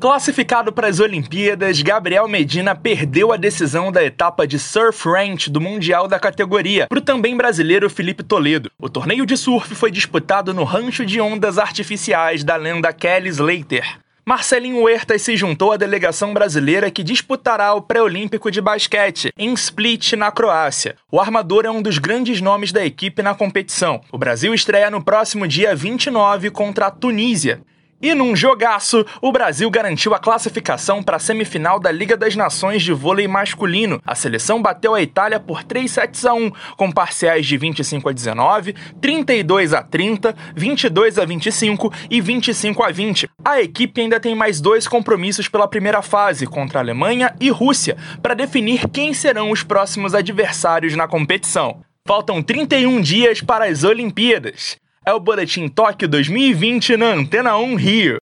Classificado para as Olimpíadas, Gabriel Medina perdeu a decisão da etapa de surf ranch do Mundial da categoria para o também brasileiro Felipe Toledo. O torneio de surf foi disputado no rancho de ondas artificiais da lenda Kelly Slater. Marcelinho Huertas se juntou à delegação brasileira que disputará o pré-olímpico de basquete em Split, na Croácia. O armador é um dos grandes nomes da equipe na competição. O Brasil estreia no próximo dia 29 contra a Tunísia. E num jogaço, o Brasil garantiu a classificação para a semifinal da Liga das Nações de vôlei masculino. A seleção bateu a Itália por 3 sets a 1, com parciais de 25 a 19, 32 a 30, 22 a 25 e 25 a 20. A equipe ainda tem mais dois compromissos pela primeira fase, contra Alemanha e Rússia, para definir quem serão os próximos adversários na competição. Faltam 31 dias para as Olimpíadas. É o Boletim Tóquio 2020 na Antena 1 Rio.